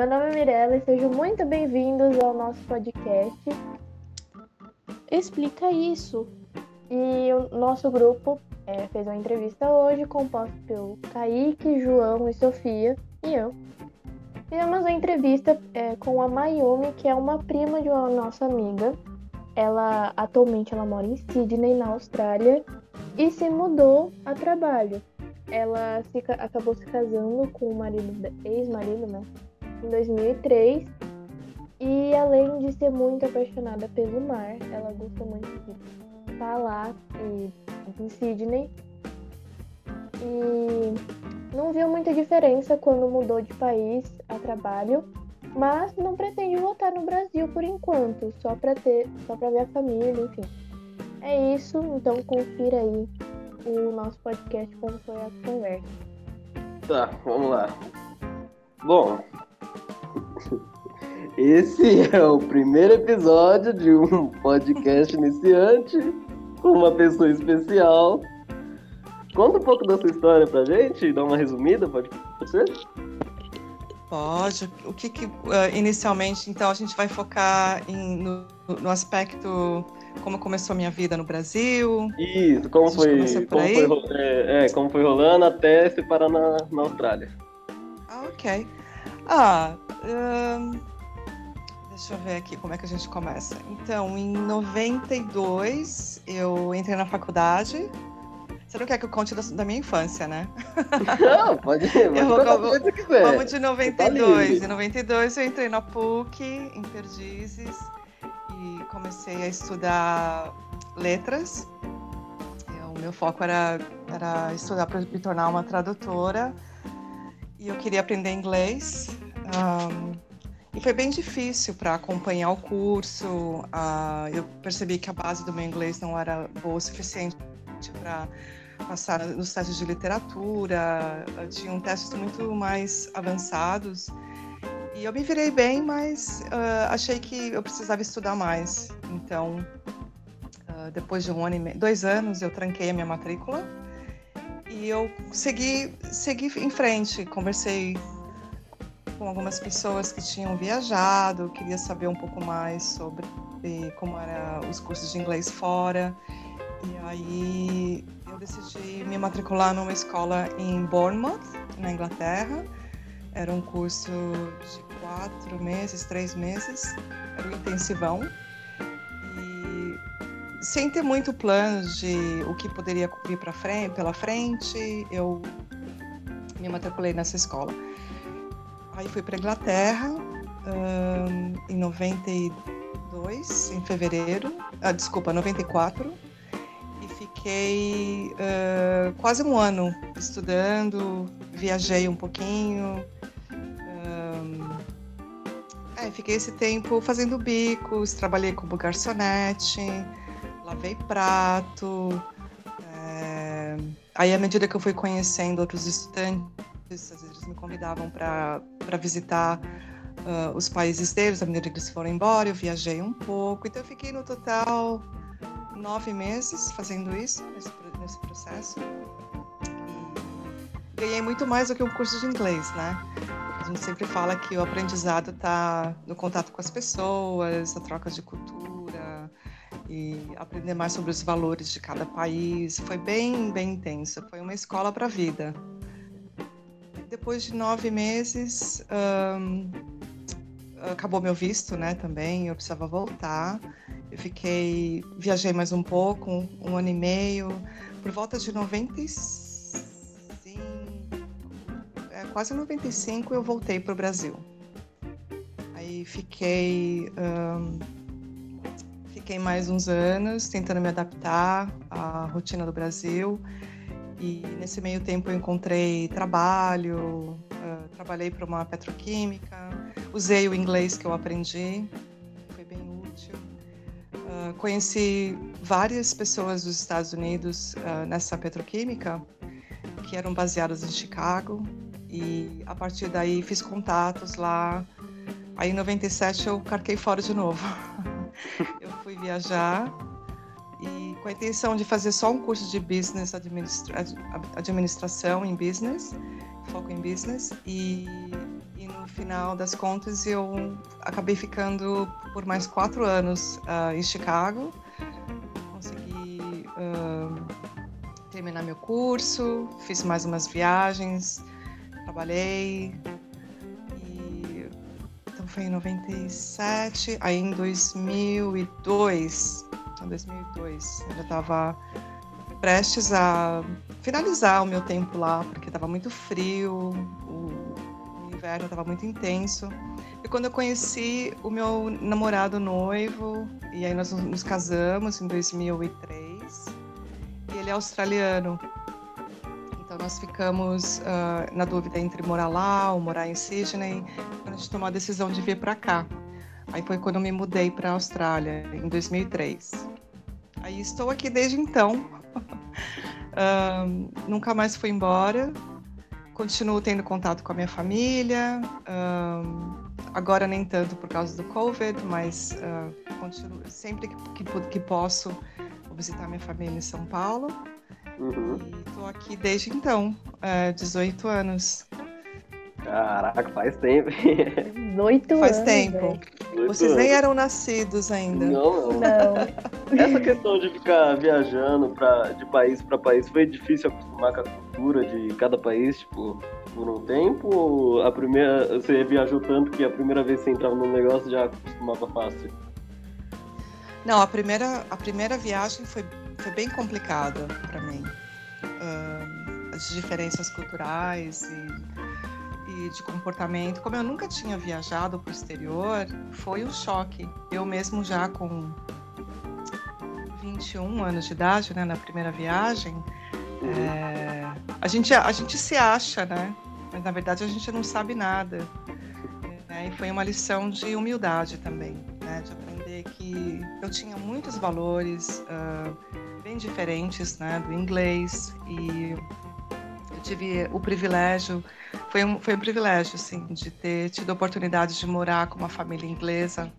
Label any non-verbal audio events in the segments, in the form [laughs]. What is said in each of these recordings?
meu nome é Mirella e sejam muito bem-vindos ao nosso podcast. Explica isso. E o nosso grupo é, fez uma entrevista hoje, composto pelo Kaique, João e Sofia, e eu. Fizemos uma entrevista é, com a Mayumi, que é uma prima de uma nossa amiga. Ela atualmente ela mora em Sydney, na Austrália, e se mudou a trabalho. Ela se, acabou se casando com o marido, ex-marido, né? Em 2003. E além de ser muito apaixonada pelo mar, ela gosta muito de lá e, em Sydney. E não viu muita diferença quando mudou de país a trabalho, mas não pretende voltar no Brasil por enquanto, só para ter, só para ver a família, enfim. É isso, então confira aí o nosso podcast como foi a conversa. Tá, vamos lá. Bom, esse é o primeiro episódio de um podcast iniciante com uma pessoa especial Conta um pouco da sua história pra gente, dá uma resumida, pode, ser? Pode. O que, que uh, inicialmente, então, a gente vai focar em, no, no, aspecto como começou a minha vida no Brasil. Isso, como foi, como foi, é, é, como foi rolando até se parar na, na Austrália. Ah, ok. Ah, deixa eu ver aqui como é que a gente começa. Então, em 92, eu entrei na faculdade você não quer que eu conte da, da minha infância, né? [laughs] Não, pode ir. Eu vou, quiser. Vamos de 92. Tá em 92 eu entrei na PUC, em Perdizes, e comecei a estudar letras. O meu foco era, era estudar para me tornar uma tradutora. E eu queria aprender inglês. Um, e foi bem difícil para acompanhar o curso. Uh, eu percebi que a base do meu inglês não era boa o suficiente para passar nos testes de literatura, tinham testes muito mais avançados. E eu me virei bem, mas uh, achei que eu precisava estudar mais. Então, uh, depois de um ano e meio, dois anos, eu tranquei a minha matrícula e eu segui, segui em frente. Conversei com algumas pessoas que tinham viajado, queria saber um pouco mais sobre como eram os cursos de inglês fora. E aí eu decidi me matricular numa escola em Bournemouth, na Inglaterra. Era um curso de quatro meses, três meses, era um intensivão. E sem ter muito plano de o que poderia vir para frente, pela frente, eu me matriculei nessa escola. Aí fui para Inglaterra um, em 92, em fevereiro, ah, desculpa, 94 fiquei uh, quase um ano estudando, viajei um pouquinho. É, fiquei esse tempo fazendo bicos, trabalhei como garçonete, lavei prato. É, aí, à medida que eu fui conhecendo outros estudantes, às vezes me convidavam para visitar uh, os países deles, à medida que eles foram embora, eu viajei um pouco. Então, eu fiquei no total nove meses fazendo isso, nesse, nesse processo. E ganhei muito mais do que um curso de inglês, né? A gente sempre fala que o aprendizado está no contato com as pessoas, a troca de cultura e aprender mais sobre os valores de cada país. Foi bem, bem intenso. Foi uma escola para a vida. Depois de nove meses, um, acabou meu visto, né? Também eu precisava voltar. Eu fiquei, viajei mais um pouco, um, ano e meio, por volta de 95, é, quase 95 eu voltei para o Brasil. Aí fiquei, um, fiquei mais uns anos tentando me adaptar à rotina do Brasil. E nesse meio tempo eu encontrei trabalho, uh, trabalhei para uma petroquímica, usei o inglês que eu aprendi conheci várias pessoas dos Estados Unidos uh, nessa petroquímica que eram baseadas em Chicago e a partir daí fiz contatos lá. Aí em 97 eu carquei fora de novo. [laughs] fui viajar e com a intenção de fazer só um curso de business administra administração em business. foco em business e, e no final das contas eu acabei ficando por mais quatro anos uh, em Chicago. Consegui uh, terminar meu curso, fiz mais umas viagens, trabalhei. Foi em 97, aí em 2002, em 2002 eu já estava prestes a finalizar o meu tempo lá, porque estava muito frio, o, inverno estava muito intenso. E quando eu conheci o meu namorado noivo, e aí nós nos casamos em 2003, e ele é australiano. Então nós ficamos uh, na dúvida entre morar lá ou morar em Sydney, quando a gente tomou a decisão de vir para cá. Aí foi quando eu me mudei para a Austrália, em 2003. Aí estou aqui desde então, uh, [laughs] nunca mais fui embora. Continuo tendo contato com a minha família. Uh, agora nem tanto por causa do Covid, mas continuo, sempre que, que, que, posso visitar minha família em São Paulo. Uhum. Estou aqui desde então, uh, 18 anos. Caraca, faz tempo. 18 faz anos. tempo. Vocês nem eram nascidos ainda. Não, não. não. [laughs] Essa questão de ficar viajando pra, de país para país foi difícil acostumar com a cultura de cada país, tipo, por um tempo? Ou a primeira, você viajou tanto que a primeira vez que você entrava no negócio já acostumava fácil? Não, a primeira, a primeira viagem foi, foi bem complicada para mim. Uh, as diferenças culturais e de comportamento. Como eu nunca tinha viajado para o exterior, foi um choque. Eu mesmo já com 21 anos de idade, né, na primeira viagem, é, a, gente, a gente se acha, né? Mas na verdade a gente não sabe nada. Né? E foi uma lição de humildade também, né? De aprender que eu tinha muitos valores uh, bem diferentes, né? Do inglês e eu tive o privilégio foi um, foi um privilégio, assim, de ter tido a oportunidade de morar com uma família inglesa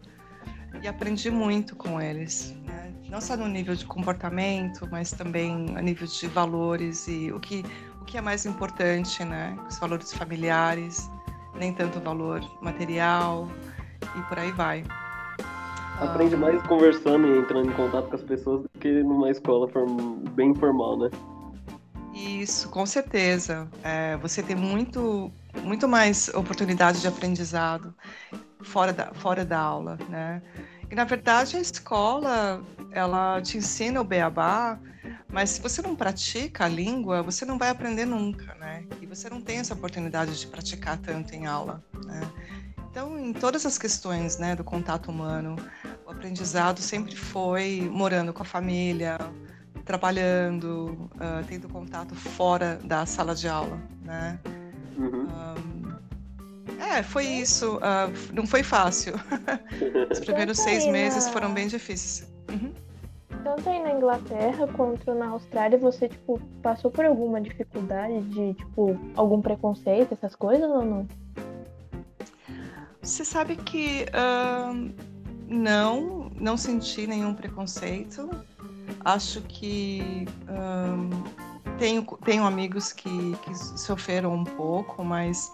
e aprendi muito com eles, né? não só no nível de comportamento, mas também a nível de valores e o que o que é mais importante, né? Os valores familiares, nem tanto valor material e por aí vai. Aprende mais conversando e entrando em contato com as pessoas do que numa escola bem formal, né? Isso, com certeza. É, você tem muito, muito mais oportunidade de aprendizado fora da, fora da aula, né? E na verdade a escola ela te ensina o beabá, mas se você não pratica a língua, você não vai aprender nunca, né? E você não tem essa oportunidade de praticar tanto em aula, né? Então, em todas as questões, né, do contato humano, o aprendizado sempre foi morando com a família, trabalhando, uh, tendo contato fora da sala de aula, né? Uhum. Um, é, foi isso. Uh, não foi fácil. [laughs] Os primeiros seis meses foram bem difíceis. Uhum. Tanto aí na Inglaterra quanto na Austrália, você, tipo, passou por alguma dificuldade de, tipo, algum preconceito, essas coisas ou não? Você sabe que uh, não, não senti nenhum preconceito. Acho que tenho, tenho amigos que, que sofreram um pouco, mas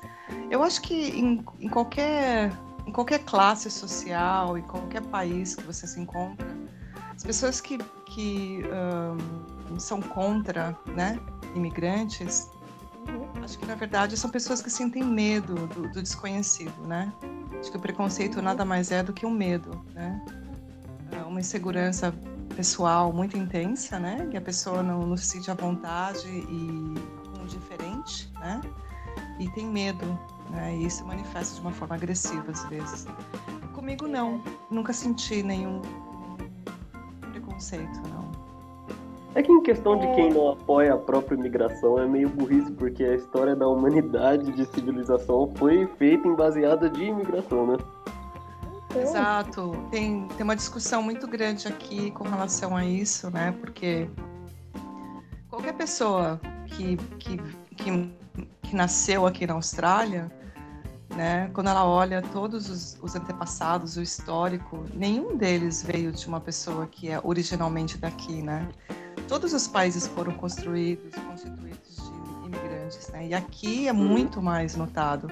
eu acho que em, em, qualquer, em qualquer classe social, em qualquer país que você se encontra, as pessoas que, que são contra né, imigrantes. Acho que na verdade são pessoas que sentem medo do, do desconhecido, né? Acho que o preconceito nada mais é do que um medo, né? É uma insegurança pessoal muito intensa, né? Que a pessoa não, não se sente à vontade e um diferente, né? E tem medo, né? E isso manifesta de uma forma agressiva às vezes. Comigo não, nunca senti nenhum preconceito, não. É que em questão de quem não apoia a própria imigração é meio burrice, porque a história da humanidade de civilização foi feita em baseada de imigração, né? Exato. Tem, tem uma discussão muito grande aqui com relação a isso, né? Porque qualquer pessoa que, que, que, que nasceu aqui na Austrália, né? Quando ela olha todos os, os, antepassados, o histórico, nenhum deles veio de uma pessoa que é originalmente daqui, né? Todos os países foram construídos, constituídos de imigrantes, né? E aqui é muito mais notado.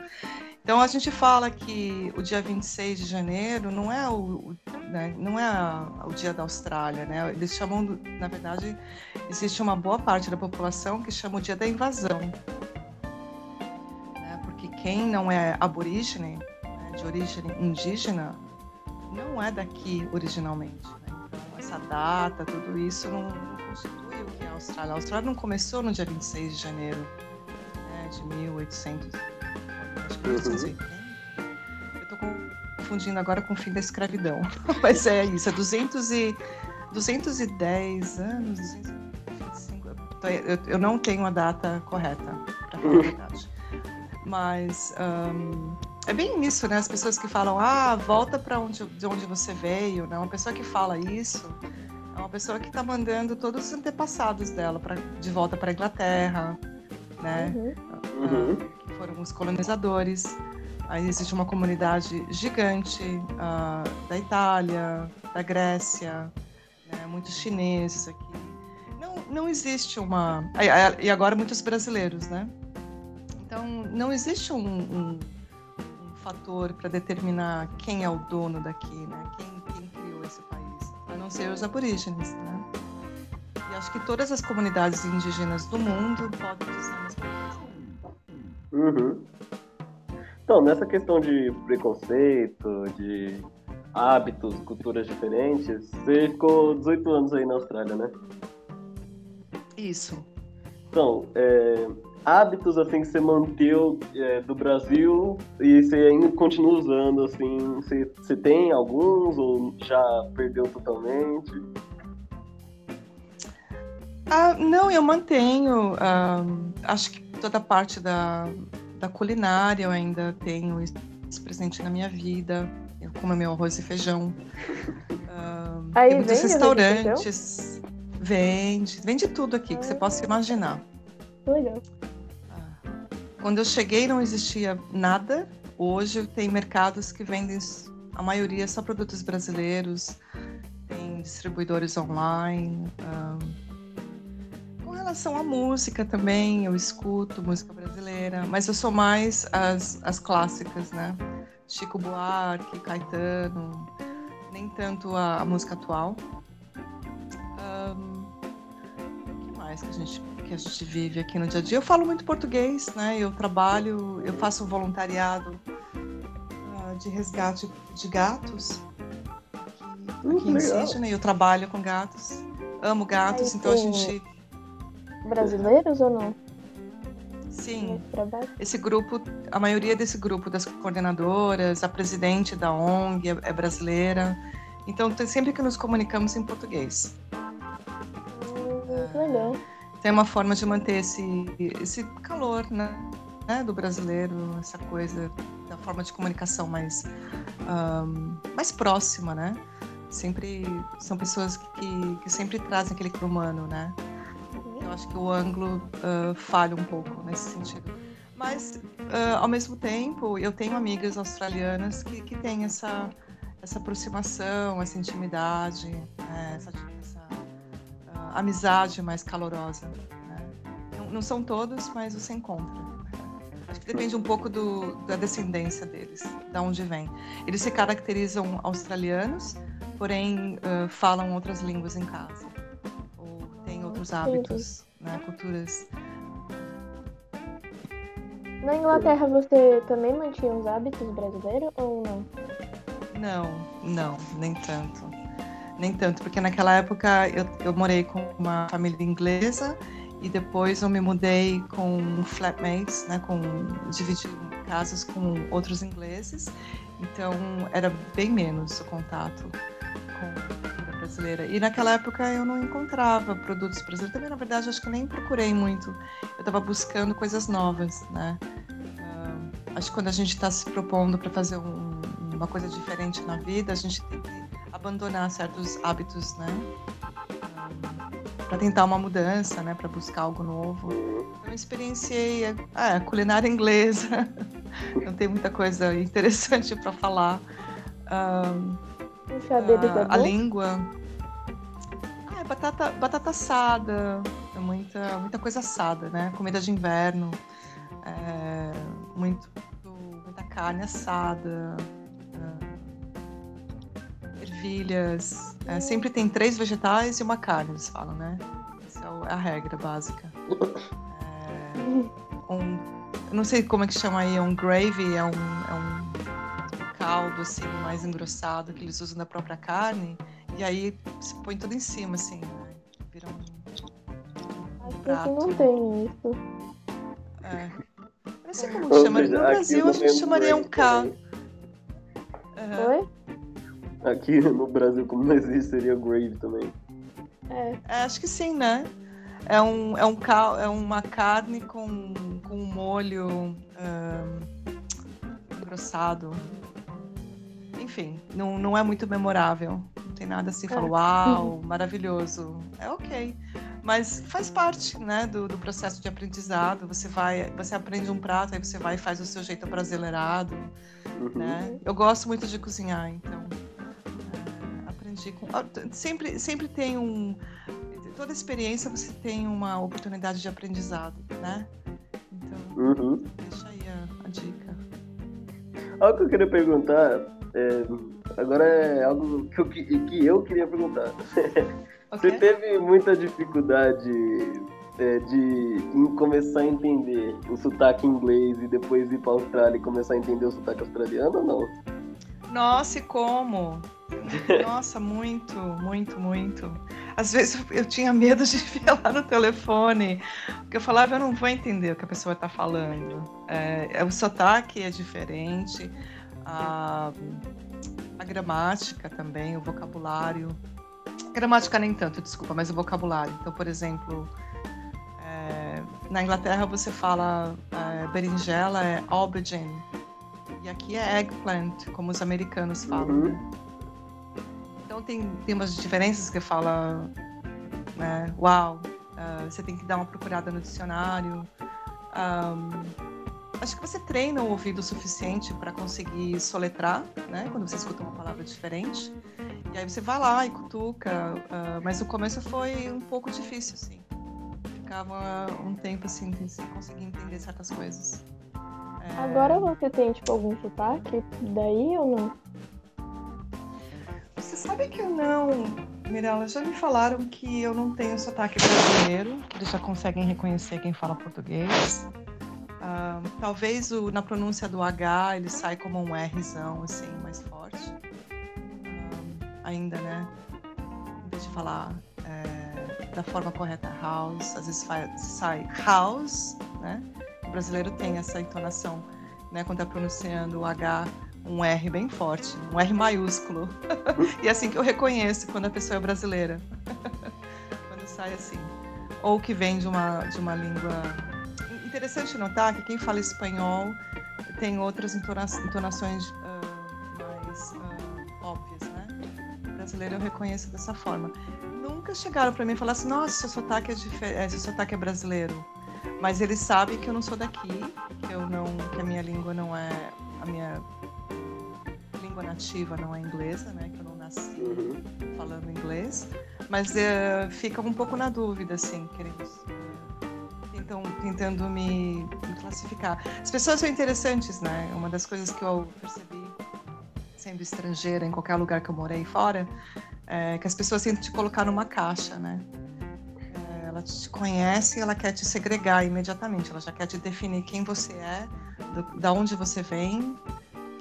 Então a gente fala que o dia 26 de janeiro não é o, né, não é a, o dia da Austrália, né? Eles chamam, na verdade, existe uma boa parte da população que chama o dia da invasão, né? porque quem não é aborígene, né, de origem indígena, não é daqui originalmente. Né? Então essa data, tudo isso não constitui o que é a Austrália. A Austrália não começou no dia 26 de janeiro né, de 1800 acho que 1880. Eu estou confundindo agora com o fim da escravidão. [laughs] Mas é isso, é 200 e, 210 anos, 225. Eu, eu não tenho a data correta, para falar a verdade. Mas um, é bem isso, né? As pessoas que falam, ah, volta para onde, de onde você veio, né? Uma pessoa que fala isso é uma pessoa que está mandando todos os antepassados dela pra, de volta para a Inglaterra, né? Uhum. Uhum. que foram os colonizadores. Aí existe uma comunidade gigante uh, da Itália, da Grécia, né, muitos chineses aqui. Não, não existe uma. E agora muitos brasileiros, né? Então, não existe um, um, um fator para determinar quem é o dono daqui, né? Quem, não ser os aborígenes, né? E acho que todas as comunidades indígenas do mundo podem dizer a mesma coisa. Uhum. Então, nessa questão de preconceito, de hábitos, culturas diferentes, você ficou 18 anos aí na Austrália, né? Isso. Então, é, hábitos assim que você manteve é, do Brasil e você ainda continua usando, assim, você, você tem alguns ou já perdeu totalmente? Ah, não, eu mantenho. Ah, acho que toda parte da, da culinária eu ainda tenho isso presente na minha vida. Eu como meu arroz e feijão. Uh, Aí tem muitos restaurantes. Vende, vende tudo aqui que você possa imaginar. Legal. Quando eu cheguei não existia nada. Hoje tem mercados que vendem a maioria só produtos brasileiros, tem distribuidores online. Uh, relação à música também, eu escuto música brasileira, mas eu sou mais as, as clássicas, né? Chico Buarque, Caetano, nem tanto a, a música atual. Um, o que mais que a, gente, que a gente vive aqui no dia a dia? Eu falo muito português, né? Eu trabalho, eu faço um voluntariado uh, de resgate de gatos aqui, aqui em Sydney. Eu trabalho com gatos, amo gatos, Ai, então a gente brasileiros ou não? Sim. Esse grupo, a maioria desse grupo das coordenadoras, a presidente da ONG é, é brasileira. Então, sempre que nos comunicamos em português. Hum, legal. Tem uma forma de manter esse, esse calor, né? né do brasileiro, essa coisa da forma de comunicação mais, um, mais próxima, né? Sempre são pessoas que, que sempre trazem aquele humano, né? Eu acho que o ângulo uh, falha um pouco nesse sentido. Mas, uh, ao mesmo tempo, eu tenho amigas australianas que, que têm essa, essa aproximação, essa intimidade, né? essa, amizade mais calorosa. Né? Não, não, são todos, mas você encontra. Acho que depende um pouco do, da descendência deles, da onde vem. Eles se caracterizam australianos, porém falam outras línguas em casa outros hábitos, né, culturas. Na Inglaterra você também mantinha os hábitos brasileiros ou não? Não, não, nem tanto. Nem tanto, porque naquela época eu, eu morei com uma família inglesa e depois eu me mudei com flatmates, né, com dividi casas com outros ingleses. Então era bem menos o contato com brasileira. E naquela época eu não encontrava produtos brasileiros. Também, na verdade, acho que nem procurei muito. Eu estava buscando coisas novas, né? Uh, acho que quando a gente está se propondo para fazer um, uma coisa diferente na vida, a gente tem que abandonar certos hábitos, né? Para tentar uma mudança, né? Para buscar algo novo. Eu experienciei a, a culinária inglesa. [laughs] não tem muita coisa interessante para falar. Uh, a, a língua. Ah, é batata, batata assada. É muita, muita coisa assada, né? Comida de inverno. muito, muita carne assada, ervilhas. É, sempre tem três vegetais e uma carne, eles falam, né? Essa é a regra básica. É, um, eu não sei como é que chama aí, um gravy, é um, é um caldo assim mais engrossado que eles usam na própria carne e aí se põe tudo em cima assim, né? vira um, um prato. Acho que não tem isso. É. Eu não sei como chama. No Brasil a gente chamaria um caldo. Uhum. Oi? Aqui no Brasil, como não existe, seria grave também. É. é. Acho que sim, né? É, um, é, um cal, é uma carne com, com um molho um, engrossado. Enfim, não, não é muito memorável. Não tem nada assim, é. fala, uau, maravilhoso. É ok. Mas faz parte, né, do, do, processo de aprendizado. Você vai, você aprende um prato, aí você vai e faz o seu jeito brasileirado, uhum. né? Eu gosto muito de cozinhar, então com... Sempre, sempre tem um... Toda experiência você tem uma oportunidade de aprendizado, né? Então, uhum. deixa aí a, a dica. Algo que eu queria perguntar é, agora é algo que eu, que eu queria perguntar. [laughs] Okay. Você teve muita dificuldade é, de começar a entender o sotaque inglês e depois ir para a Austrália e começar a entender o sotaque australiano ou não? Nossa, e como? Nossa, muito, muito, muito. Às vezes eu tinha medo de [laughs] falar no telefone, porque eu falava, eu não vou entender o que a pessoa está falando. É, o sotaque é diferente, a, a gramática também, o vocabulário. Gramática nem tanto, desculpa, mas o vocabulário. Então, por exemplo, é, na Inglaterra você fala é, berinjela é aubergine e aqui é eggplant, como os americanos falam. Uhum. Então tem, tem umas diferenças que fala, né, uau, uh, você tem que dar uma procurada no dicionário. Um, acho que você treina o ouvido o suficiente para conseguir soletrar, né? Quando você escuta uma palavra diferente. E aí você vai lá e cutuca. Uh, mas o começo foi um pouco difícil, assim. Ficava um tempo assim sem conseguir entender certas coisas. É... Agora você tem tipo algum sotaque daí ou não? Você sabe que eu não, Mirella, já me falaram que eu não tenho sotaque brasileiro, que eles já conseguem reconhecer quem fala português. Uh, talvez o, na pronúncia do H ele sai como um Rzão, assim, mais forte. Uh, ainda, né? Em vez de falar é, da forma correta house, às vezes sai house, né? O brasileiro tem essa entonação, né? Quando está pronunciando o H, um R bem forte, um R maiúsculo. [laughs] e é assim que eu reconheço quando a pessoa é brasileira. [laughs] quando sai assim. Ou que vem de uma, de uma língua interessante notar que quem fala espanhol tem outras entonações uh, mais uh, óbvias, né? Brasileiro eu reconheço dessa forma. Nunca chegaram para mim e falaram assim, nossa, seu sotaque é, é, seu sotaque é brasileiro. Mas eles sabem que eu não sou daqui, que eu não, que a minha língua não é a minha língua nativa não é inglesa, né? Que eu não nasci uhum. falando inglês. Mas uh, fica um pouco na dúvida, assim, queremos tentam, tentando me, me, classificar. As pessoas são interessantes, né? Uma das coisas que eu percebi, sendo estrangeira em qualquer lugar que eu morei fora, é que as pessoas tentam te colocar numa caixa, né? É, ela te conhece e ela quer te segregar imediatamente. Ela já quer te definir quem você é, do, da onde você vem,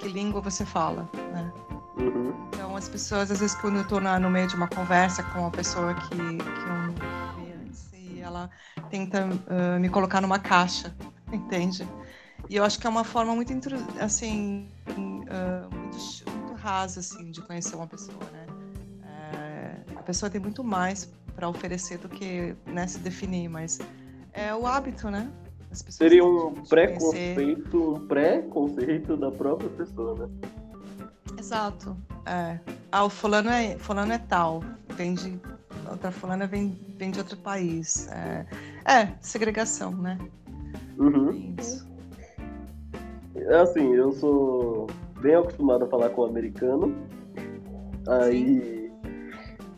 que língua você fala, né? Uhum. Então, as pessoas, às vezes, quando eu estou no meio de uma conversa com uma pessoa que, que eu ela tenta uh, me colocar numa caixa, [laughs] entende? E eu acho que é uma forma muito, assim, uh, muito, muito rasa, assim, de conhecer uma pessoa, né? É, a pessoa tem muito mais para oferecer do que né, se definir, mas é o hábito, né? Seria um preconceito, um pré-conceito da própria pessoa, né? Exato. É. Ah, o fulano é, fulano é tal, vem de outra fulana vem, vem de outro país. É, é segregação, né? Uhum. Isso. É assim, eu sou bem acostumado a falar com o americano. Aí, Sim.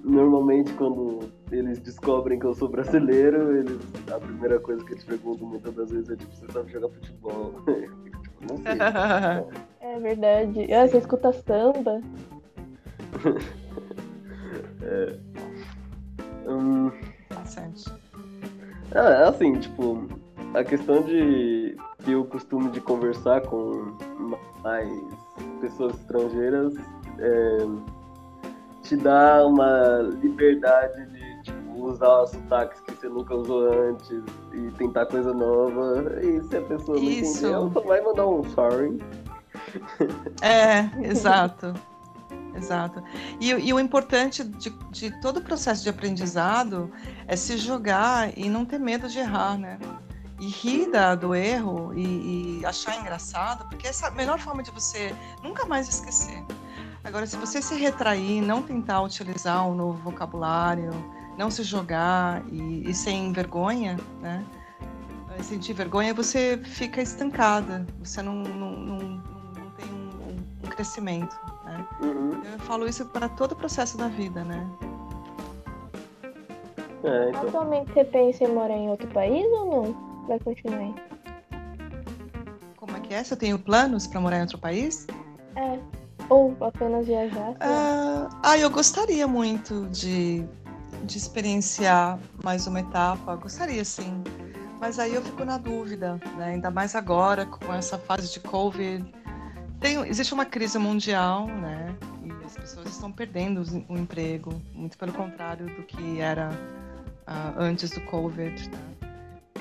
normalmente, quando eles descobrem que eu sou brasileiro, eles, a primeira coisa que eles perguntam muitas das vezes é tipo, você sabe jogar futebol? [laughs] Não sei. [laughs] É verdade. Ah, você escuta samba? [laughs] É. Hum, Interessante. é assim, tipo, a questão de ter o costume de conversar com mais pessoas estrangeiras é, te dá uma liberdade de tipo, usar sotaques que você nunca usou antes e tentar coisa nova. E se a pessoa não Isso. entender, ela só vai mandar um sorry. É, exato. Exato. E, e o importante de, de todo o processo de aprendizado é se jogar e não ter medo de errar, né? E rir da- do erro e, e achar engraçado, porque essa é a melhor forma de você nunca mais esquecer. Agora, se você se retrair, não tentar utilizar um novo vocabulário, não se jogar e, e sem vergonha, né? Sentir vergonha, você fica estancada, você não, não, não, não tem um, um- crescimento, né? Uhum. Eu falo isso para todo o processo da vida, né? É, então. Atualmente você pensa em morar em outro país ou não? Vai continuar aí? Como é que é? Se eu tenho planos para morar em outro país? É. Ou apenas viajar? Ah, ah, eu gostaria muito de, de experienciar mais uma etapa. Gostaria, sim. Mas aí eu fico na dúvida, né? Ainda mais agora, com essa fase de Covid. Tem, existe uma crise mundial, né? E as pessoas estão perdendo o emprego, muito pelo contrário do que era ah, antes do Covid. né?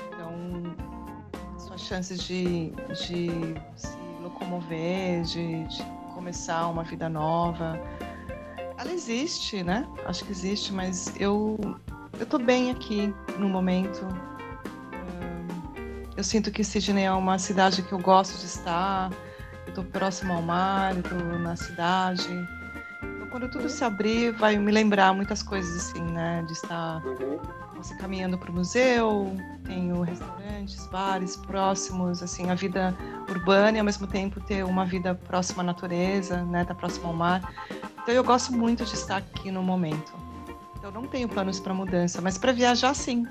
Então, suas chances de, de se locomover, de, de começar uma vida nova, ela existe, né? Acho que existe, mas eu eu tô bem aqui no momento. Eu sinto que Sydney é uma cidade que eu gosto de estar. Eu tô próximo ao mar, eu tô na cidade. Então, quando tudo se abrir, vai me lembrar muitas coisas assim, né? De estar você caminhando para o museu, tenho restaurantes, bares próximos, assim, a vida urbana e ao mesmo tempo ter uma vida próxima à natureza, né, tá próximo ao mar. Então eu gosto muito de estar aqui no momento. Então não tenho planos para mudança, mas para viajar sim,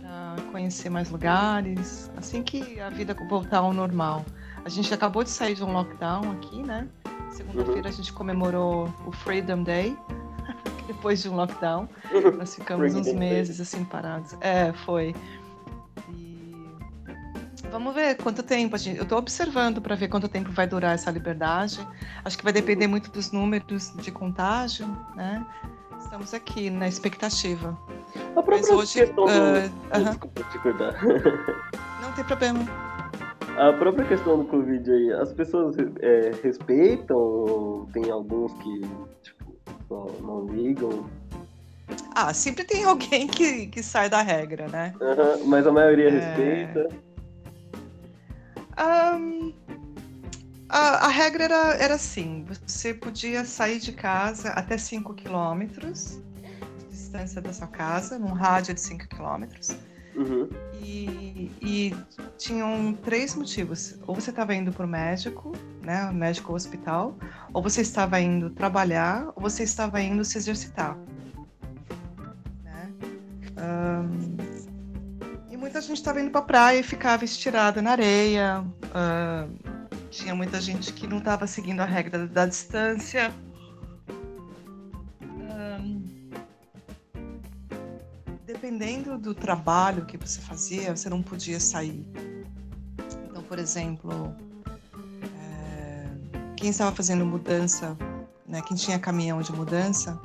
para conhecer mais lugares, assim que a vida voltar ao normal. A gente acabou de sair de um lockdown aqui, né? Segunda-feira a gente comemorou o Freedom Day, [laughs] depois de um lockdown. Nós ficamos uns meses assim parados. É, foi. Vamos ver quanto tempo a gente. Eu estou observando para ver quanto tempo vai durar essa liberdade. Acho que vai depender muito dos números de contágio, né? Estamos aqui na expectativa. A própria Mas hoje, questão do... aham. Desculpa te cortar. [laughs] Não tem problema. A própria questão do Covid aí, as pessoas é, respeitam ou tem alguns que, tipo, só não ligam? Ah, sempre tem alguém que, que sai da regra, né? Mas a maioria É. respeita. Ahn, a, a regra era, era assim: você podia sair de casa até 5 quilômetros de distância da sua casa, num rádio de 5 quilômetros. Uhum. E, e tinham três motivos. Ou você estava indo para o médico, né, médico ou hospital, ou você estava indo trabalhar, ou você estava indo se exercitar. Muita gente estava indo para a praia e ficava estirada na areia. ahn, tinha muita gente que não estava seguindo a regra da distância. Ahn, dependendo do trabalho que você fazia, você não podia sair. Então, por exemplo, é, quem estava fazendo mudança, né, quem tinha caminhão de mudança,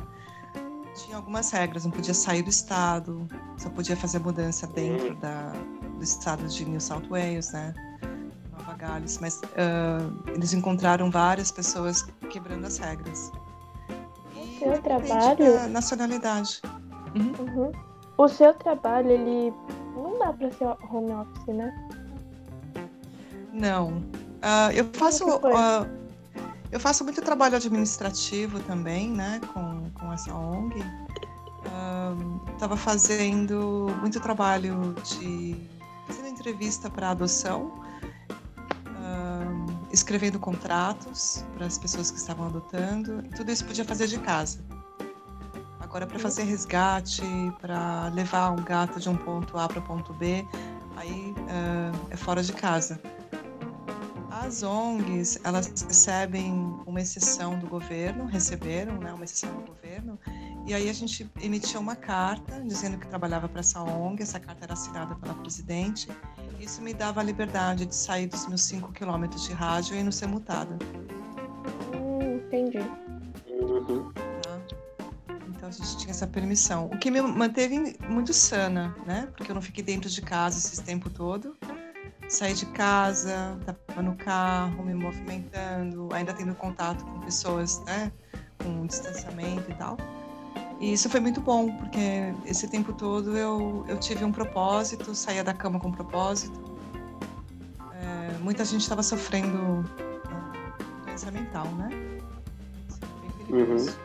tinha algumas regras. Não podia sair do estado, só podia fazer mudança dentro da, do estado de New South Wales, né? Nova Gales. Mas ah, eles encontraram várias pessoas quebrando as regras. E seu depende trabalho- da nacionalidade. Uhum. Uhum. O seu trabalho, ele não dá pra ser home office, né? Não. Ah, eu faço que foi? ah, eu faço muito trabalho administrativo também, né, com, essa ONG. Estava fazendo muito trabalho de fazendo entrevista para adoção, ah, escrevendo contratos para as pessoas que estavam adotando. Tudo isso podia fazer de casa. Agora para fazer resgate, para levar um gato de um ponto A para o ponto B, aí ah, é fora de casa. As ONGs, elas recebem uma exceção do governo, receberam né, uma exceção do governo, e aí a gente emitiu uma carta dizendo que trabalhava para essa ONG, essa carta era assinada pela presidente, isso me dava a liberdade de sair dos meus 5 quilômetros de rádio e não ser mutada. Hum, entendi. Uhum. Tá? Então a gente tinha essa permissão. O que me manteve muito sana, né? Porque eu não fiquei dentro de casa esse tempo todo. Saí de casa, estava no carro, me movimentando, ainda tendo contato com pessoas, né? Com distanciamento e tal. E isso foi muito bom, porque esse tempo todo eu, eu tive um propósito, saía da cama com um propósito. É, muita gente estava sofrendo uh, doença mental, né? Isso é bem perigoso.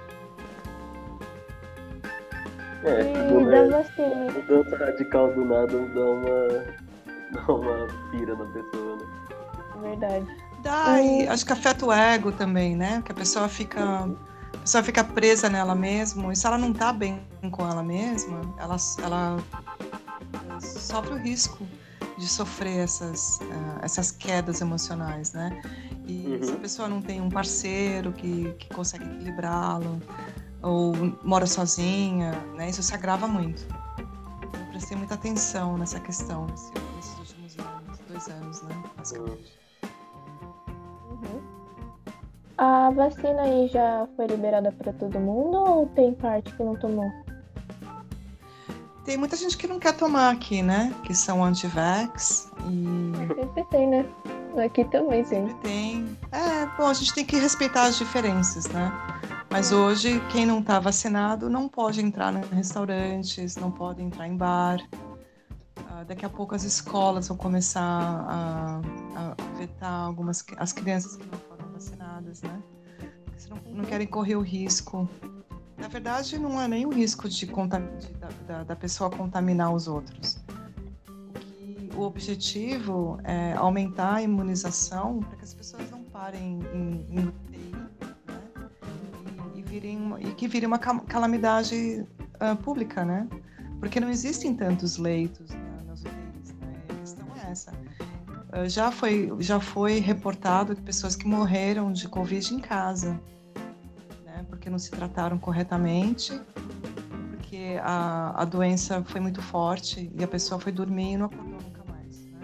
É, E tipo, né, mudança radical do nada dá uma, [laughs] dá uma pira na pessoa, né? Verdade. Dá, e acho que afeta o ego também, né? Que a pessoa fica, a pessoa fica presa nela mesma, e se ela não tá bem com ela mesma, ela, ela, sofre o risco de sofrer essas, ah, essas quedas emocionais, né? E Uhum. se a pessoa não tem um parceiro que, que consegue equilibrá-lo, ou mora sozinha, né? Isso se agrava muito. Eu prestei muita atenção nessa questão anos, dois anos, né? Uhum. A vacina aí já foi liberada para todo mundo ou tem parte que não tomou? Tem muita gente que não quer tomar aqui, né? Que são anti-vax e Sempre tem, né? Aqui também tem. sempre tem. É, bom, a gente tem que respeitar as diferenças, né? Mas hoje, quem não está vacinado não pode entrar em restaurantes, não pode entrar em bar. Ah, daqui a pouco as escolas vão começar a, a vetar algumas as crianças que não foram vacinadas, né? Porque não, não querem correr o risco. Na verdade, não é nem o risco de, de- da, da- pessoa contaminar os outros. O, que- o objetivo é aumentar a imunização para que as pessoas não parem em, em UTI, né? E, e, virem uma- e que vire uma calamidade ah, pública, né? Porque não existem tantos leitos né, essa. Ah, já, foi, já foi reportado que pessoas que morreram de Covid em casa, né? Porque não se trataram corretamente, porque a, a doença foi muito forte e a pessoa foi dormir e não acordou nunca mais, né?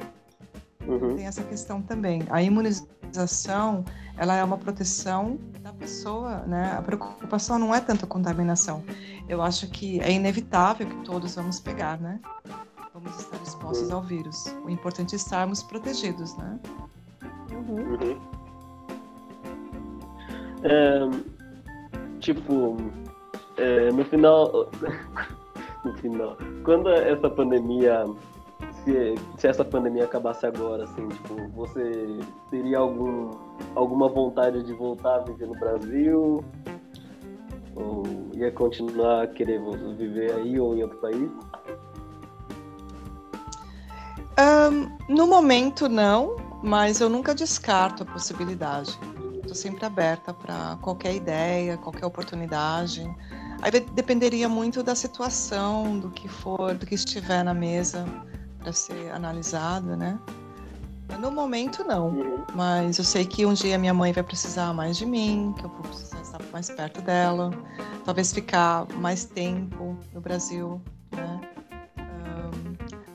Uhum. tem essa questão também. A imunização, ela é uma proteção da pessoa, né? A preocupação não é tanto a contaminação. Eu acho que é inevitável que todos vamos pegar, né? Vamos estar expostos ao vírus. O importante é estarmos protegidos, né? Uhum. Uhum. É, tipo, é, no final. [laughs] no final. Quando essa pandemia. Se, se essa pandemia acabasse agora, assim, tipo, você teria algum, alguma vontade de voltar a viver no Brasil? Ou ia continuar a querer viver aí ou em outro país? Ahn, no momento, não, mas eu nunca descarto a possibilidade. Estou sempre aberta para qualquer ideia, qualquer oportunidade. Aí de- dependeria muito da situação, do que for, do que estiver na mesa para ser analisado, né? No momento, não. Uhum. Mas eu sei que um dia minha mãe vai precisar mais de mim, que eu vou precisar estar mais perto dela, talvez ficar mais tempo no Brasil, né?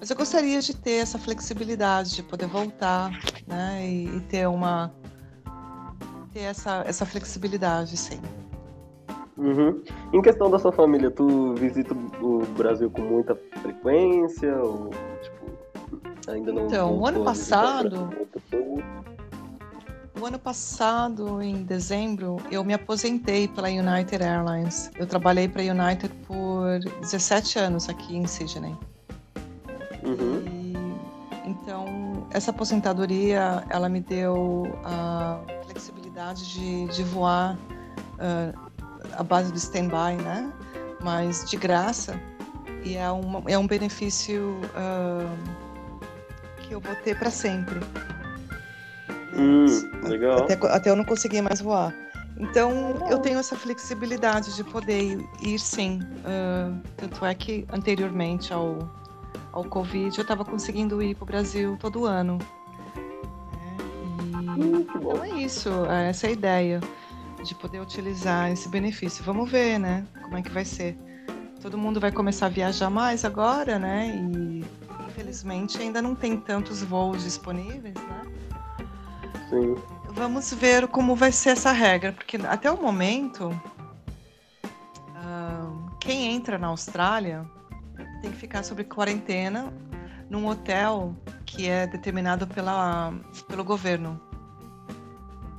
Mas eu gostaria de ter essa flexibilidade, de poder voltar, né? E, e ter uma ter essa, essa flexibilidade, sim. Uhum. Em questão da sua família, tu visita o Brasil com muita frequência? Ou, tipo, ainda não Então, o ano passado-? O ano passado, em dezembro, eu me aposentei pela United Airlines. Eu trabalhei para a United por 17 anos aqui em Sydney. Uhum. E, então, essa aposentadoria, ela me deu a flexibilidade de, de voar ah, à base do stand-by, né? Mas de graça. E é, uma, é um benefício ah, que eu vou ter para sempre. Hum, legal. Até, até eu não conseguir mais voar. Então, eu tenho essa flexibilidade de poder ir, sim. Ah, tanto é que anteriormente ao, ao Covid, eu estava conseguindo ir para o Brasil todo ano. né? Hum, então é isso, é essa é a ideia de poder utilizar esse benefício. Vamos ver, né? Como é que vai ser. Todo mundo vai começar a viajar mais agora, né? E infelizmente ainda não tem tantos voos disponíveis, né? Sim. Vamos ver como vai ser essa regra, porque até o momento, ah, quem entra na Austrália tem que ficar sob quarentena num hotel que é determinado pela, pelo governo.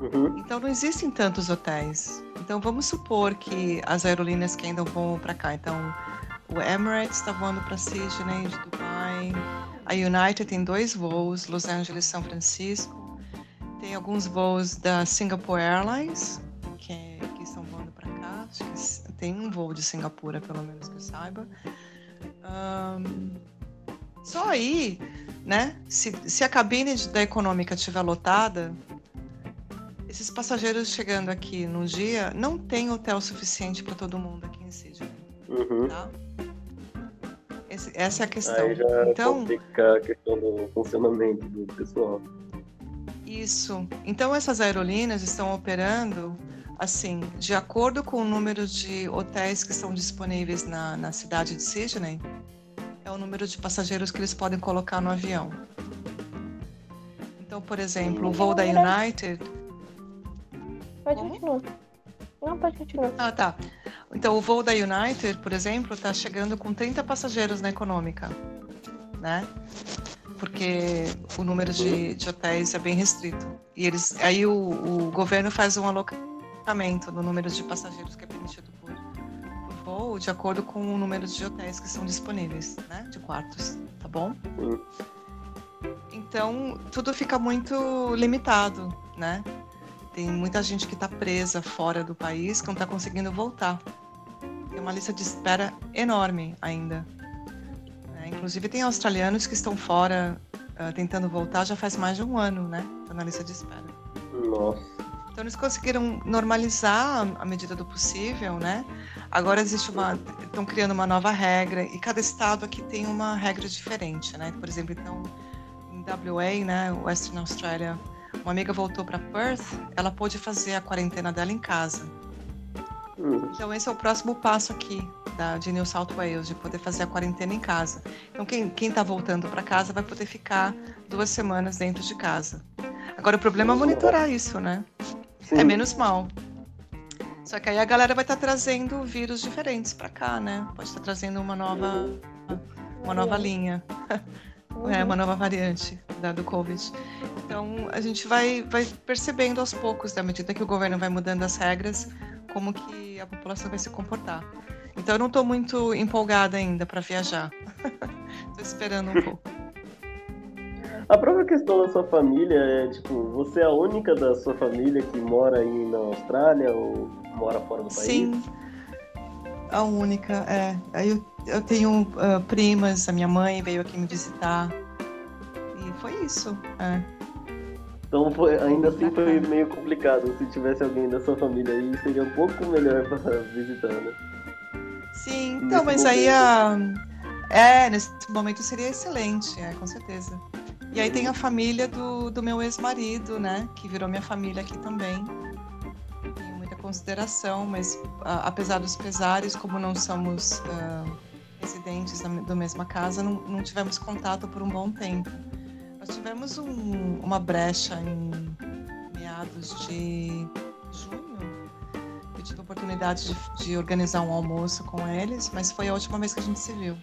Uhum. Então não existem tantos hotéis. Então vamos supor que as aerolíneas que ainda vão para cá. Então o Emirates está voando para Sydney, de Dubai. A United tem dois voos, Los Angeles São Francisco. Tem alguns voos da Singapore Airlines que, que estão voando para cá. Acho que tem um voo de Singapura, pelo menos que eu saiba. Só aí, né? Se, se a cabine da econômica estiver lotada, esses passageiros chegando aqui num dia não tem hotel suficiente para todo mundo aqui em Sydney, Uhum. tá? Esse- essa é a questão. Aí já Então, complica a questão do funcionamento do pessoal. Isso. Então essas aerolíneas estão operando assim, de acordo com o número de hotéis que estão disponíveis na, na cidade de Sydney, é o número de passageiros que eles podem colocar no avião. Então, por exemplo, o voo da United. Pode continuar. Não, pode continuar. Ah, tá. Então, o voo da United, por exemplo, está chegando com 30 passageiros na econômica, né? Porque o número de, de hotéis é bem restrito. E eles, aí o, o governo faz um alocamento no número de passageiros que é permitido por, por voo, de acordo com o número de hotéis que são disponíveis, né? De quartos, tá bom? Então, tudo fica muito limitado, né? Tem muita gente que está presa fora do país que não está conseguindo voltar. Tem uma lista de espera enorme ainda. né? Inclusive, tem australianos que estão fora ah, tentando voltar já faz mais de um ano, né? Estão na lista de espera. Nossa. Então eles conseguiram normalizar à medida do possível, né? Agora existe uma, estão criando uma nova regra e cada estado aqui tem uma regra diferente, né? Por exemplo, então em WA, né, Western Australia, uma amiga voltou para Perth, ela pôde fazer a quarentena dela em casa. Hum. Então esse é o próximo passo aqui da, de New South Wales, de poder fazer a quarentena em casa. Então quem quem está voltando para casa vai poder ficar duas semanas dentro de casa. Agora o problema é monitorar isso, né? Sim. É menos mal. Só que aí a galera vai estar trazendo vírus diferentes pra cá, né? Pode estar trazendo uma nova, uma nova linha, Uhum. [laughs] é, uma nova variante da, do Covid. Então a gente vai, vai percebendo aos poucos, à medida que o governo vai mudando as regras, como que a população vai se comportar. Então eu não estou muito empolgada ainda para viajar. [laughs] Estou esperando um pouco. A própria questão da sua família é, tipo, você é a única da sua família que mora aí na Austrália ou mora fora do país? Sim, a única, é. Aí eu, eu tenho ah, primas, a minha mãe veio aqui me visitar. E foi isso. É. Então foi, ainda assim foi meio complicado. Se tivesse alguém da sua família aí, seria um pouco melhor para [laughs] visitar, né? Sim, Nesse então, mas aí a. É, nesse momento seria excelente, é, com certeza. E aí tem a família do, do meu ex-marido, né? Que virou minha família aqui também. Tenho muita consideração, mas apesar dos pesares, como não somos ah, residentes da, da mesma casa, não, não tivemos contato por um bom tempo. Nós tivemos um- uma brecha em meados de junho. Eu tive a oportunidade de, de organizar um almoço com eles, mas foi a última vez que a gente se viu.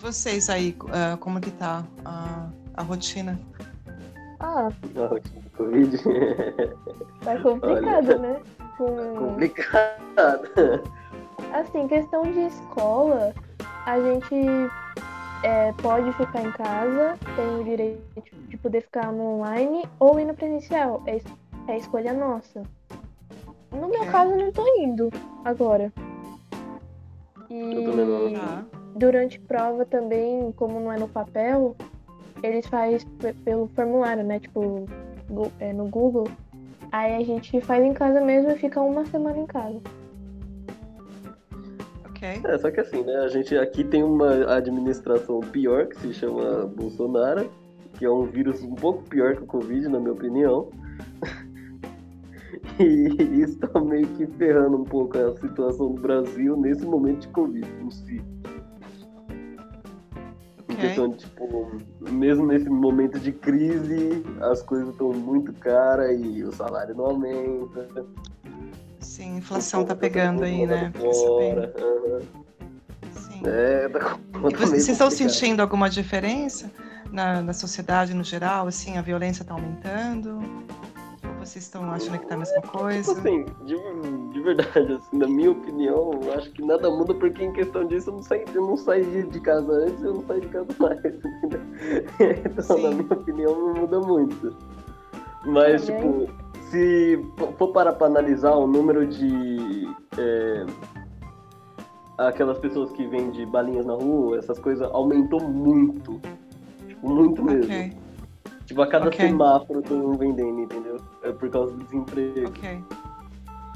Vocês aí, ah, como que tá a, a rotina? Ah, a rotina do Covid. [laughs] tá complicado, Olha. né? Com... complicado. [laughs] Assim, questão de escola, a gente é, pode ficar em casa, tem o direito de poder ficar no online ou ir no presencial. É, é escolha nossa. No meu Ok. caso, eu não tô indo agora. E Eu também não. Tá. Durante prova também, como não é no papel, eles fazem pe- pelo formulário, né? Tipo, é, no Google. Aí a gente faz em casa mesmo e fica uma semana em casa. Ok. Ok. É, só que assim, né? A gente aqui tem uma administração pior que se chama Bolsonaro, que é um vírus um pouco pior que o Covid, na minha opinião. [laughs] E isso tá meio que ferrando um pouco a situação do Brasil nesse momento de Covid em si. Questão de, tipo, mesmo nesse momento de crise, as coisas estão muito caras e o salário não aumenta. Sim, a inflação tá pegando aí, né? Fora. Sim. É, tá E vocês estão sentindo alguma diferença na, na sociedade no geral? Assim, a violência está aumentando? Vocês estão achando que tá a mesma coisa? Tipo assim, de, de verdade, assim, na minha opinião, eu acho que nada muda porque em questão disso eu não saí, eu não saí de casa antes eu não saí de casa mais. [laughs] Então, Sim. na minha opinião, não muda muito. Mas, Também. tipo, se for parar pra analisar o número de. é, aquelas pessoas que vendem balinhas na rua, essas coisas, aumentou muito. Tipo, muito mesmo. Ok, Tipo, a cada Ok. semáforo tem um vendendo, entendeu? É por causa do desemprego. ok.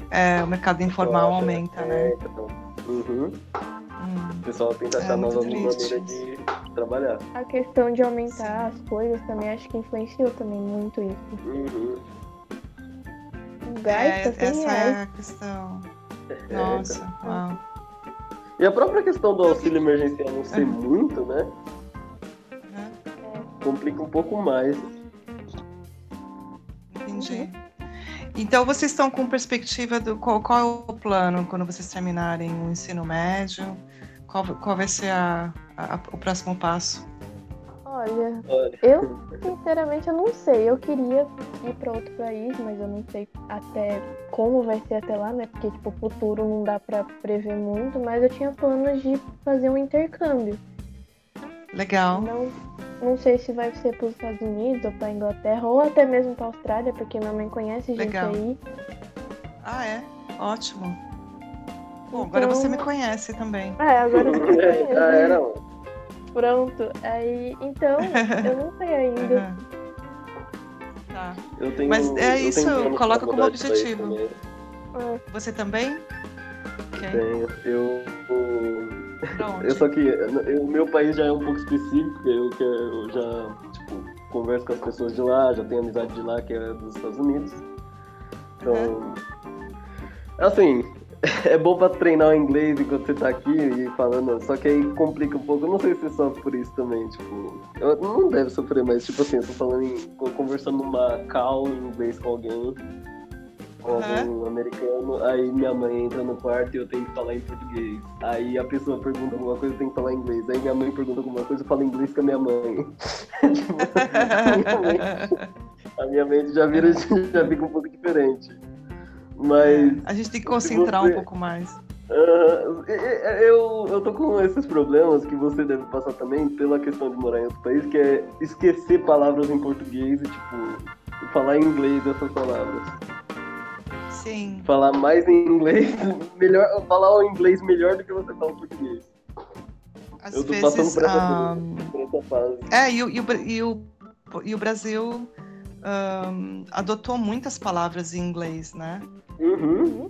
É, o mercado informal acho, aumenta, é, né? então. Uhum. Hum, O pessoal tenta É achar muito novas maneiras de trabalhar. A questão de aumentar as coisas também acho que influenciou também muito isso. Uhum. O gás é, tá 100 essa reais. é a questão. [laughs] É, Nossa, uau. E a própria questão do auxílio emergencial não ser Uhum. muito? Né? Complica um pouco mais. Entendi. Então vocês estão com perspectiva do qual, qual é o plano quando vocês terminarem o ensino médio? Qual, qual vai ser a, a- o próximo passo? Olha, Olha. eu sinceramente eu não sei. Eu queria ir pra outro país, mas eu não sei até como vai ser até lá, né? Porque tipo, o futuro não dá pra prever muito, mas eu tinha planos de fazer um intercâmbio. Legal. Não, não sei se vai ser para os Estados Unidos ou para Inglaterra ou até mesmo para Austrália, porque minha mãe conhece gente Legal. aí. Ah, é? Ótimo. Bom, agora Então- você me conhece também. Ah, agora você [laughs] conhece. É, já era. Pronto. Aí, então, eu não sei [laughs] ainda. Tá. Eu tenho, Mas é eu isso, coloca como objetivo. também. Ah, Você também? Ok. Tenho. Eu. Onde? Eu só que o meu país já é um pouco específico, eu, eu já tipo, converso com as pessoas de lá, já tenho amizade de lá, que é dos Estados Unidos. Então, assim, [laughs] é bom pra treinar o inglês enquanto você tá aqui e falando, só que aí complica um pouco. Eu não sei se você sofre por isso também, tipo, eu não deve sofrer, mas tipo assim, eu tô falando em, co- conversando numa call em inglês com alguém, com Aham. algum americano, aí minha mãe entra no quarto e eu tenho que falar em português. Aí a pessoa pergunta alguma coisa, eu tenho que falar em inglês. Aí minha mãe pergunta alguma coisa, eu falo inglês com a minha mãe. [laughs] Tipo, a minha mente- a minha mente já vira, [laughs] já fica um pouco diferente. Mas A gente tem que concentrar você- um pouco mais. ah, eu, eu tô com esses problemas que você deve passar também pela questão de morar em outro país, que é esquecer palavras em português e, tipo, falar em inglês essas palavras. Sim. Falar mais em inglês, [laughs] melhor, falar o inglês melhor do que você fala o português. Às Eu tô passando vezes. por essa, ah, por essa fase. É, e, o- e e o, e o Brasil ahn, adotou muitas palavras em inglês, né? Uhum.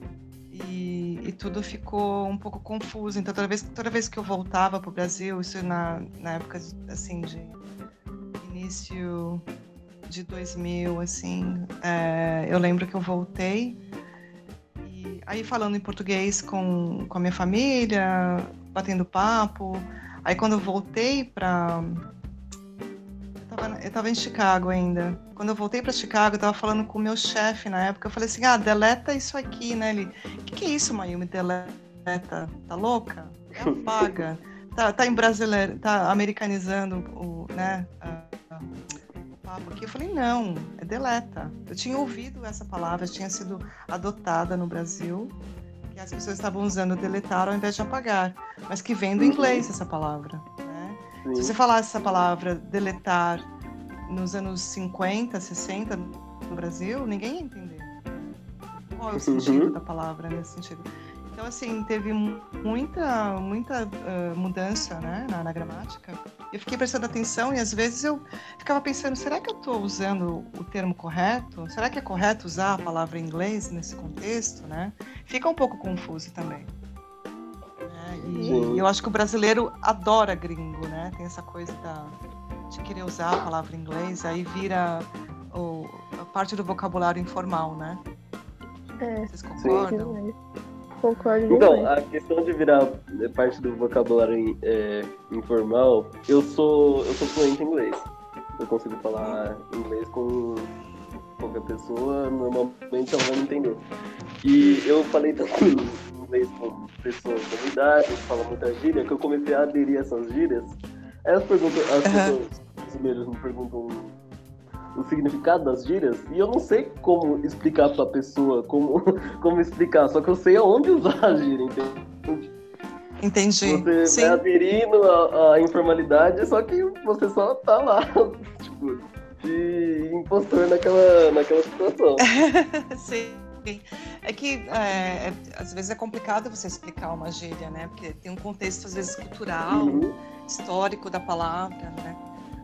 E, e tudo ficou um pouco confuso. Então, toda vez, toda vez que eu voltava para o Brasil, isso na, na época assim de início de 2000, assim, é, eu lembro que eu voltei aí falando em português com, com a minha família, batendo papo. Aí quando eu voltei para eu tava, eu tava em Chicago ainda. Quando eu voltei para Chicago, eu tava falando com o meu chefe na época. Eu falei assim: ah, deleta isso aqui, né? Ele, o que, que é isso, Mayumi? Deleta? Tá louca? É apaga. tá, tá em brasileiro, tá americanizando o, né, papo aqui. Eu falei: não, é deleta. Eu tinha ouvido essa palavra, tinha sido adotada no Brasil. Que as pessoas estavam usando deletar ao invés de apagar, mas que vem do Uhum. inglês essa palavra. Né? Se você falasse essa palavra deletar nos anos 50, 60 no Brasil, ninguém ia entender. Qual é o sentido Uhum. da palavra nesse sentido? Então, assim, teve mu- muita, muita ah, mudança né, na, na gramática. Eu fiquei prestando atenção e às vezes eu ficava pensando, será que eu estou usando o termo correto? Será que é correto usar a palavra em inglês nesse contexto, né? Fica um pouco confuso também. né? E eu acho que o brasileiro adora gringo, né? Tem essa coisa da, de querer usar a palavra inglês, aí vira o, a parte do vocabulário informal, né? É, Vocês concordam? demais. Concordo Então, demais. a questão de virar parte do vocabulário é, informal, eu sou eu sou fluente em inglês. Eu consigo falar inglês com qualquer pessoa, normalmente ela vai me entender. E eu falei também inglês com pessoas da minha idade, que falam muita gíria, que eu comecei a aderir a essas gírias. Aí as, perguntas, as Aham. pessoas brasileiras me perguntam o significado das gírias e eu não sei como explicar pra pessoa como, [laughs] como explicar, só que eu sei aonde usar a gíria, entende? Entendi. Você Sim. vai aderindo à, à informalidade, só que você só tá lá, [laughs] tipo, de impostor naquela, naquela situação. [laughs] Sim. É que é, é- às vezes é complicado você explicar uma gíria, né? Porque tem um contexto, às vezes, cultural, Uhum. histórico da palavra, né?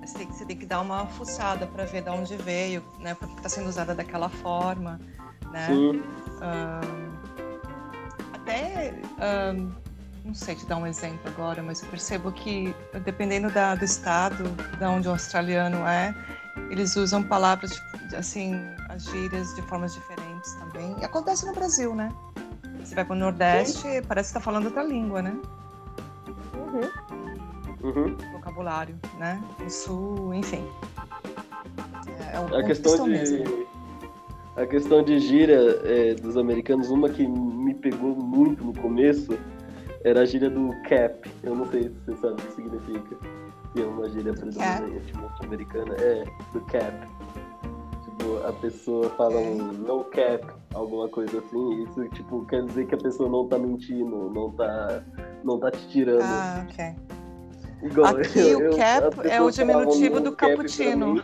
Você tem, que- você tem que dar uma fuçada para ver de onde veio, né? Porque está sendo usada daquela forma, né? Sim. Ahn, até ahn, não sei te dar um exemplo agora, mas eu percebo que dependendo da- do estado, da onde o australiano é, eles usam palavras de- assim, as gírias de formas diferentes também. E acontece no Brasil, né? Você vai para o Nordeste, parece que está falando outra língua, né? Uhum. Uhum. Vocabulário, né? Sul, enfim. É, é o A questão mesmo. de. A questão de gíria é, dos americanos, uma que me pegou muito no começo era a gíria do cap. Eu não sei se você sabe o que significa. Que é uma gíria predominante americana. É, do cap. Tipo, a pessoa fala um no cap, alguma coisa assim. Isso, tipo, quer dizer que a pessoa não tá mentindo, não tá, não tá te tirando. Ah, ok. Igual, Aqui eu- o eu- cap as é o diminutivo do cappuccino.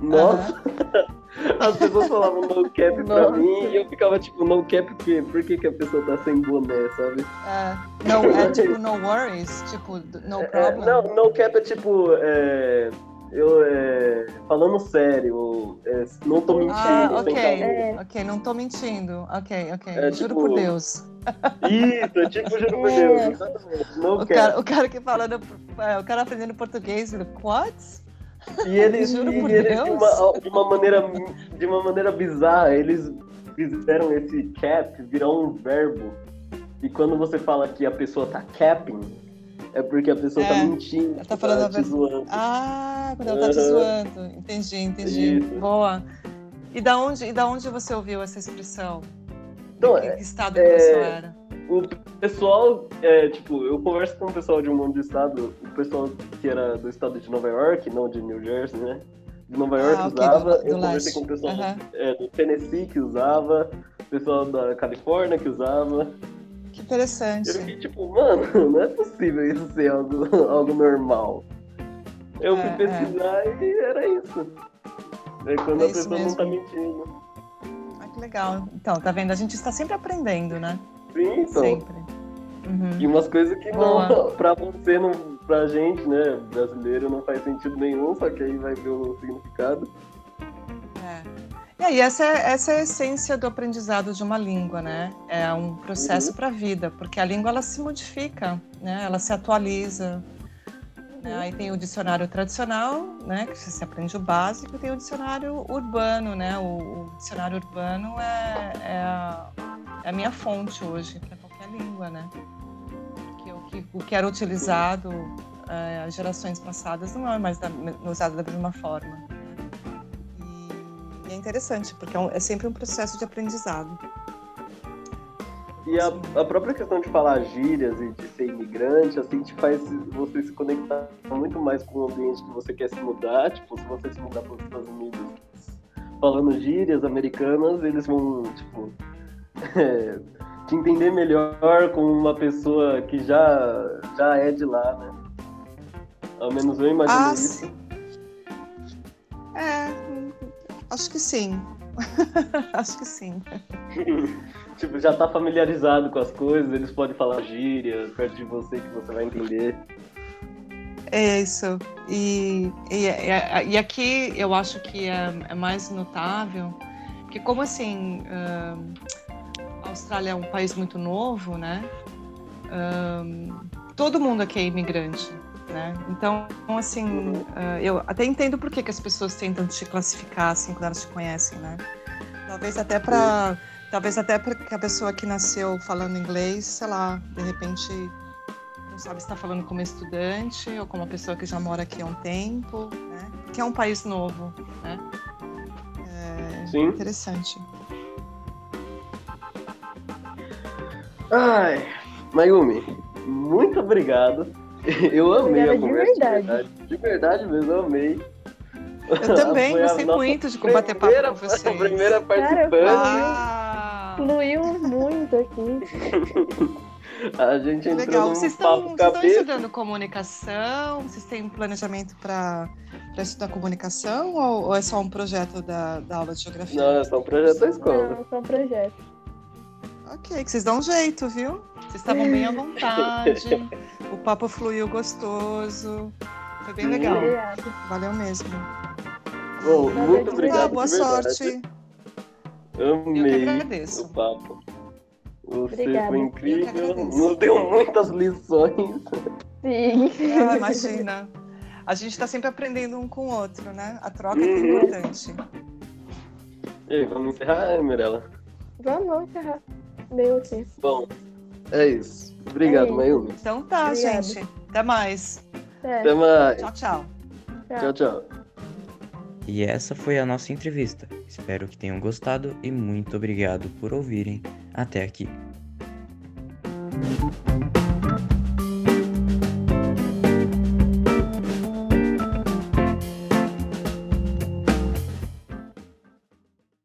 Nossa! [laughs] As pessoas falavam no cap pra Nossa. mim e eu ficava tipo, no cap por quê? Por que, que a pessoa tá sem boné, sabe? É, no, é [laughs] tipo no worries, tipo no É, problem. não, no cap é tipo, é, eu é, falando sério, é, não tô mentindo. Ah, ok. É. ok, não tô mentindo. Ok, ok. É, Juro tipo, por Deus. Isso, é tipo, juro por É. Deus, exatamente. No O cara, o cara que falando, é, o cara aprendendo português, what? E eles, [laughs] Juro e por eles Deus. de, uma, de uma maneira de uma maneira bizarra, eles fizeram esse cap virar um verbo. E quando você fala que a pessoa tá capping, é porque a pessoa tá É, mentindo, ela tá falando a te zoando. Ah, quando ela tá te Aham. zoando. Entendi, entendi. Isso. Boa. E da onde, e da onde você ouviu essa expressão? Então, que, é- que estado que é- você era? O pessoal, é, tipo, eu converso com o pessoal de um monte de estado, o pessoal que era do estado de Nova York, não de New Jersey, né? De Nova York Ah, ok, usava, do- do eu conversei leste. com o pessoal Aham. é, do Tennessee que usava, o pessoal da Califórnia que usava. Que Eu interessante. fiquei tipo, mano, [laughs] não é possível isso ser algo, [laughs] algo normal. Eu fui É, pesquisar e era isso. É quando É a isso pessoa não tá mesmo. mentindo. Que legal. Então, tá vendo? A gente está sempre aprendendo, né? Sim, então. Sempre. Uhum. E umas coisas que Boa. não, pra você, não, pra gente, né, brasileiro, não faz sentido nenhum, só que aí vai ver o significado. É. E aí, essa é, essa é a essência do aprendizado de uma língua, né? É um processo Uhum. para a vida, porque a língua ela se modifica, né? Ela se atualiza. Né? Aí tem o dicionário tradicional, né? Que você aprende o básico, e tem o dicionário urbano, né? O, o dicionário urbano é, é, a, é a minha fonte hoje para qualquer língua, né? Porque o que, o que era utilizado é, as gerações passadas não é mais da, usado da mesma forma. E, e é interessante, porque é, um- é sempre um processo de aprendizado. E a, a própria questão de falar gírias e de ser imigrante, assim, te faz você se conectar muito mais com o ambiente que você quer se mudar. Tipo, se você se mudar para os Estados Unidos falando gírias americanas, eles vão, tipo, [laughs] é, te entender melhor como uma pessoa que já, já é de lá, né? Ao menos eu imagino Ah, isso. sim. É, hum, acho que sim. [laughs] acho que sim. [laughs] tipo, já tá familiarizado com as coisas, eles podem falar gíria perto de você que você vai entender. É isso. E, e, e- aqui eu acho que é, é mais notável, porque como assim, a Austrália é um país muito novo, né? Todo mundo aqui é imigrante, né? Então, assim, uh, eu até entendo por que, que as pessoas tentam te classificar assim quando elas te conhecem, né? Talvez até para talvez até porque a pessoa que nasceu falando inglês, sei lá, de repente não sabe se está falando como estudante ou como uma pessoa que já mora aqui há um tempo, né? Que é um país novo, né? É Sim. interessante. Ai, Mayumi, muito obrigado. [laughs] Eu amei Obrigada a de conversa. verdade. De verdade mesmo, eu amei. Eu também [laughs] gostei muito de bater papo primeira- [laughs] com vocês. A primeira participante. Ah, Fluiu muito aqui. [laughs] A gente entrou legal. num Vocês papo estão vocês estão estudando comunicação? Vocês têm planejamento para estudar comunicação ou, ou é só um projeto da, da aula de geografia? Não, é só um projeto da escola. Não, só um projeto. Ok, que vocês dão um jeito, viu? Vocês estavam bem à vontade, o papo fluiu gostoso. Foi bem legal. Obrigada. Valeu mesmo. Bom, muito obrigado. Ah, boa verdade. sorte. Eu Amei o papo. Você Obrigada. foi incrível, nos deu muitas lições. Sim. Ah, [laughs] imagina. A gente está sempre aprendendo um com o outro, né? A troca é Uhum. importante. E aí, vamos encerrar, Mirella? Vamos, vamos encerrar. Meio aqui. Bom, é isso. Obrigado, É isso. Mayumi. Então tá, Obrigada. gente. Até mais. É, Até mais. Tchau, tchau. Tchau, tchau. E essa foi a nossa entrevista. Espero que tenham gostado e muito obrigado por ouvirem até aqui.